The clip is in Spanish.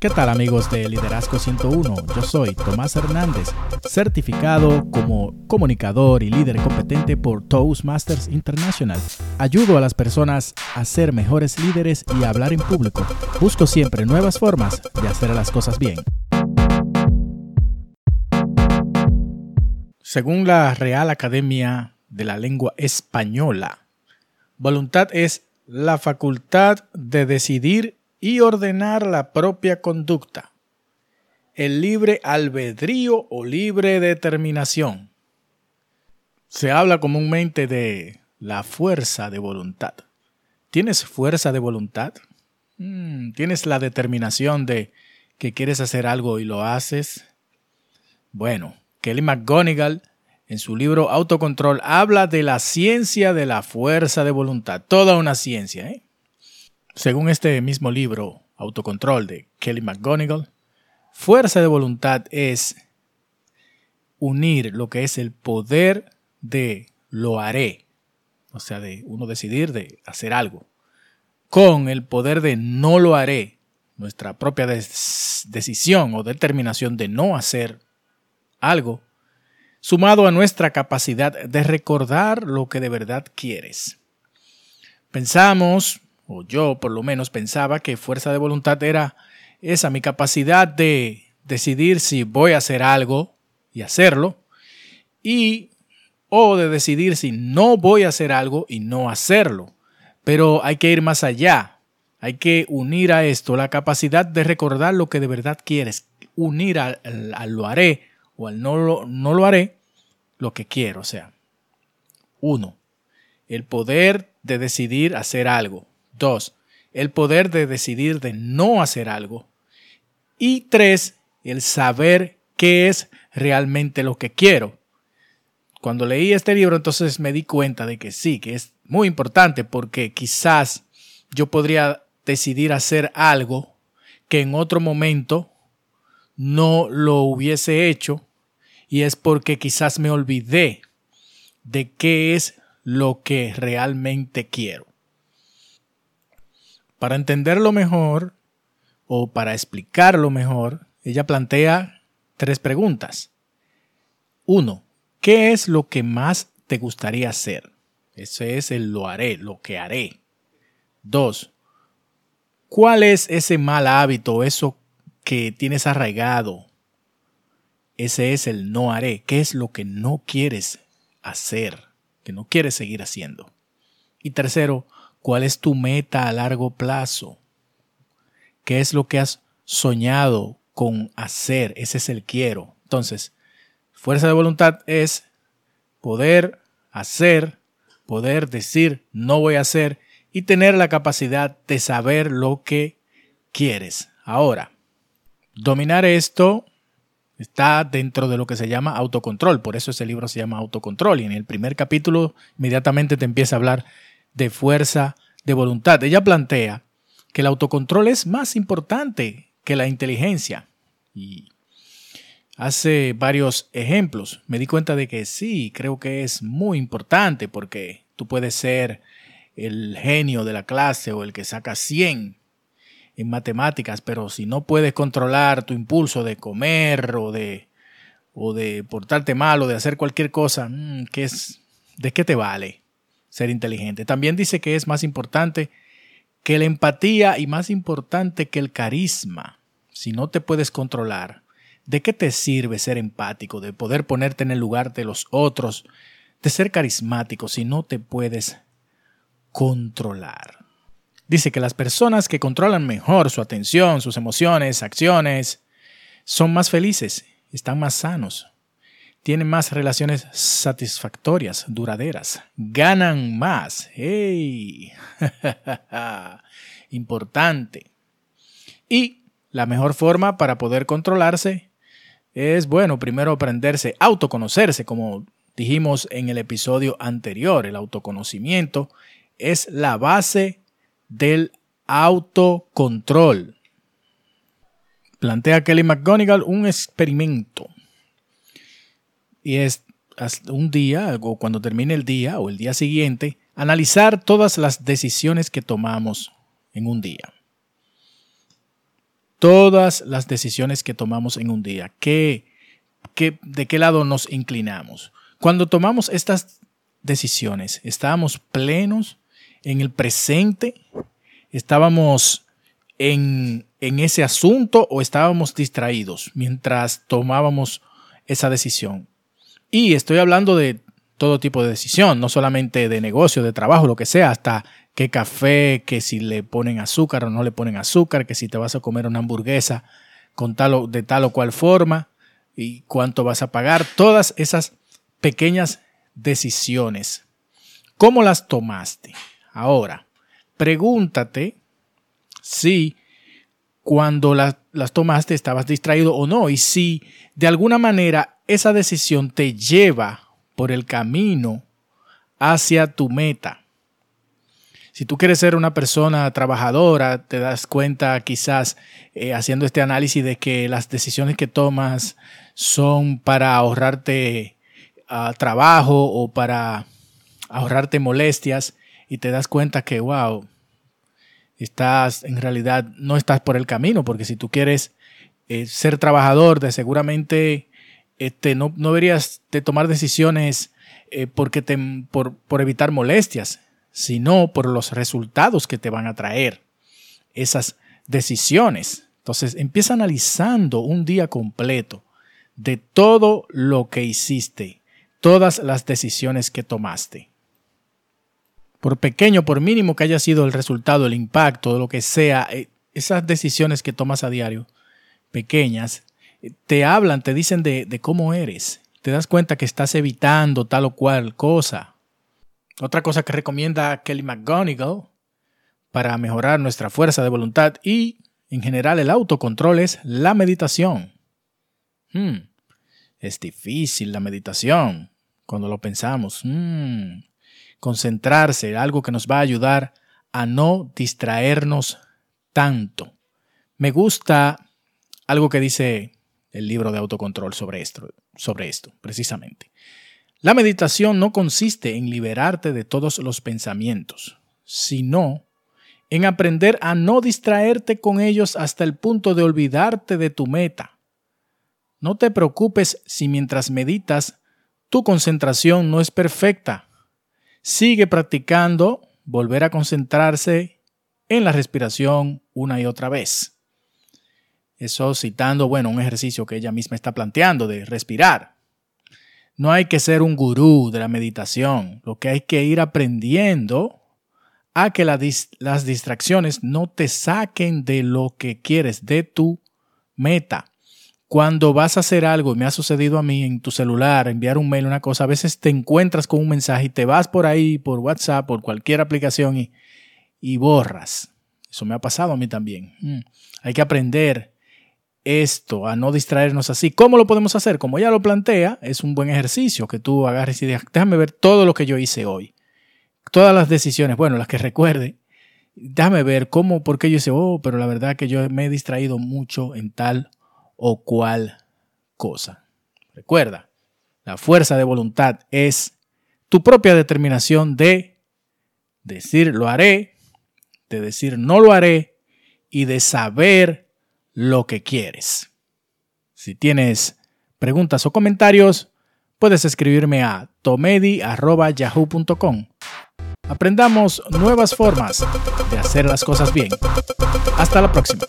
¿Qué tal amigos de Liderazgo 101? Yo soy Tomás Hernández, certificado como comunicador y líder competente por Toastmasters International. Ayudo a las personas a ser mejores líderes y a hablar en público. Busco siempre nuevas formas de hacer las cosas bien. Según la Real Academia de la Lengua Española, voluntad es la facultad de decidir y ordenar la propia conducta, el libre albedrío o libre determinación. Se habla comúnmente de la fuerza de voluntad. ¿Tienes fuerza de voluntad? Mm, ¿Tienes la determinación de que quieres hacer algo y lo haces? Bueno, Kelly McGonigal en su libro Autocontrol habla de la ciencia de la fuerza de voluntad, toda una ciencia. ¿eh? Según este mismo libro, Autocontrol de Kelly McGonigal, fuerza de voluntad es unir lo que es el poder de lo haré, o sea, de uno decidir de hacer algo, con el poder de no lo haré, nuestra propia decisión o determinación de no hacer algo, sumado a nuestra capacidad de recordar lo que de verdad quieres. Pensamos o yo por lo menos pensaba que fuerza de voluntad era esa, mi capacidad de decidir si voy a hacer algo y hacerlo, y o de decidir si no voy a hacer algo y no hacerlo. Pero hay que ir más allá. Hay que unir a esto la capacidad de recordar lo que de verdad quieres. Unir al, lo haré o al no lo, no lo haré lo que quiero. O sea, uno, el poder de decidir hacer algo. Dos, el poder de decidir de no hacer algo. Y tres, el saber qué es realmente lo que quiero. Cuando leí este libro entonces me di cuenta de que sí, que es muy importante porque quizás yo podría decidir hacer algo que en otro momento no lo hubiese hecho y es porque quizás me olvidé de qué es lo que realmente quiero. Para entenderlo mejor o para explicarlo mejor, ella plantea tres preguntas. Uno, ¿qué es lo que más te gustaría hacer? Ese es el lo haré, lo que haré. Dos, ¿cuál es ese mal hábito, eso que tienes arraigado? Ese es el no haré. ¿Qué es lo que no quieres hacer, que no quieres seguir haciendo? Y tercero, ¿Cuál es tu meta a largo plazo? ¿Qué es lo que has soñado con hacer? Ese es el quiero. Entonces, fuerza de voluntad es poder hacer, poder decir no voy a hacer y tener la capacidad de saber lo que quieres. Ahora, dominar esto está dentro de lo que se llama autocontrol. Por eso ese libro se llama autocontrol. Y en el primer capítulo inmediatamente te empieza a hablar de fuerza de voluntad. Ella plantea que el autocontrol es más importante que la inteligencia. Y hace varios ejemplos. Me di cuenta de que sí, creo que es muy importante porque tú puedes ser el genio de la clase o el que saca 100 en matemáticas, pero si no puedes controlar tu impulso de comer o de, o de portarte mal o de hacer cualquier cosa, mm, ¿qué es, ¿de qué te vale? Ser inteligente. También dice que es más importante que la empatía y más importante que el carisma. Si no te puedes controlar, ¿de qué te sirve ser empático, de poder ponerte en el lugar de los otros, de ser carismático si no te puedes controlar? Dice que las personas que controlan mejor su atención, sus emociones, acciones, son más felices, están más sanos, tienen más relaciones satisfactorias, duraderas, ganan más. ¡Hey! Importante. Y la mejor forma para poder controlarse es, bueno, primero aprenderse, autoconocerse, como dijimos en el episodio anterior. El autoconocimiento es la base del autocontrol. Plantea Kelly McGonigal un experimento y es un día cuando termine el día o el día siguiente, analizar todas las decisiones que tomamos en un día. todas las decisiones que tomamos en un día. ¿Qué, de qué lado nos inclinamos? Cuando tomamos estas decisiones, estábamos plenos en el presente, estábamos en, en ese asunto o estábamos distraídos mientras tomábamos esa decisión. Y estoy hablando de todo tipo de decisión, no solamente de negocio, de trabajo, lo que sea, hasta qué café, que si le ponen azúcar o no le ponen azúcar, que si te vas a comer una hamburguesa con tal o, de tal o cual forma y cuánto vas a pagar, todas esas pequeñas decisiones. ¿Cómo las tomaste? Ahora, pregúntate si cuando las, las tomaste estabas distraído o no y si de alguna manera esa decisión te lleva por el camino hacia tu meta. Si tú quieres ser una persona trabajadora, te das cuenta quizás eh, haciendo este análisis de que las decisiones que tomas son para ahorrarte ah, trabajo o para ahorrarte molestias y te das cuenta que, wow, estás en realidad no estás por el camino, porque si tú quieres eh, ser trabajador, de seguramente este, no, deberías de tomar decisiones eh, porque por, por evitar molestias, sino por los resultados que te van a traer esas decisiones. Entonces empieza analizando un día completo de todo lo que hiciste, todas las decisiones que tomaste. Por pequeño, por mínimo que haya sido el resultado, el impacto, lo que sea, eh, esas decisiones que tomas a diario, pequeñas, te hablan, te dicen de, cómo eres. Te das cuenta que estás evitando tal o cual cosa. Otra cosa que recomienda Kelly McGonigal para mejorar nuestra fuerza de voluntad y, en general, el autocontrol es la meditación. Hmm, es difícil la meditación cuando lo pensamos. Hmm, concentrarse, algo que nos va a ayudar a no distraernos tanto. Me gusta algo que dice el libro de autocontrol sobre esto, sobre esto, precisamente. La meditación no consiste en liberarte de todos los pensamientos, sino en aprender a no distraerte con ellos hasta el punto de olvidarte de tu meta. No te preocupes si mientras meditas tu concentración no es perfecta. Sigue practicando volver a concentrarse en la respiración una y otra vez. Eso citando, bueno, un ejercicio que ella misma está planteando de respirar. No hay que ser un gurú de la meditación, lo que hay que ir aprendiendo a que las distracciones no te saquen de lo que quieres, de tu meta. Cuando vas a hacer algo, me ha sucedido a mí en tu celular, enviar un mail, una cosa, a veces te encuentras con un mensaje y te vas por ahí, por WhatsApp, por cualquier aplicación y, y borras. Eso me ha pasado a mí también. Mm. Hay que aprender esto, a no distraernos así. ¿Cómo lo podemos hacer? Como ya lo plantea, es un buen ejercicio que tú agarres y digas, déjame ver todo lo que yo hice hoy. Todas las decisiones, bueno, las que recuerde, déjame ver cómo, por qué yo hice, oh, pero la verdad que yo me he distraído mucho en tal o cual cosa. Recuerda, la fuerza de voluntad es tu propia determinación de decir lo haré, de decir no lo haré y de saber lo que quieres. Si tienes preguntas o comentarios, puedes escribirme a tomedi.yahoo.com. Aprendamos nuevas formas de hacer las cosas bien. Hasta la próxima.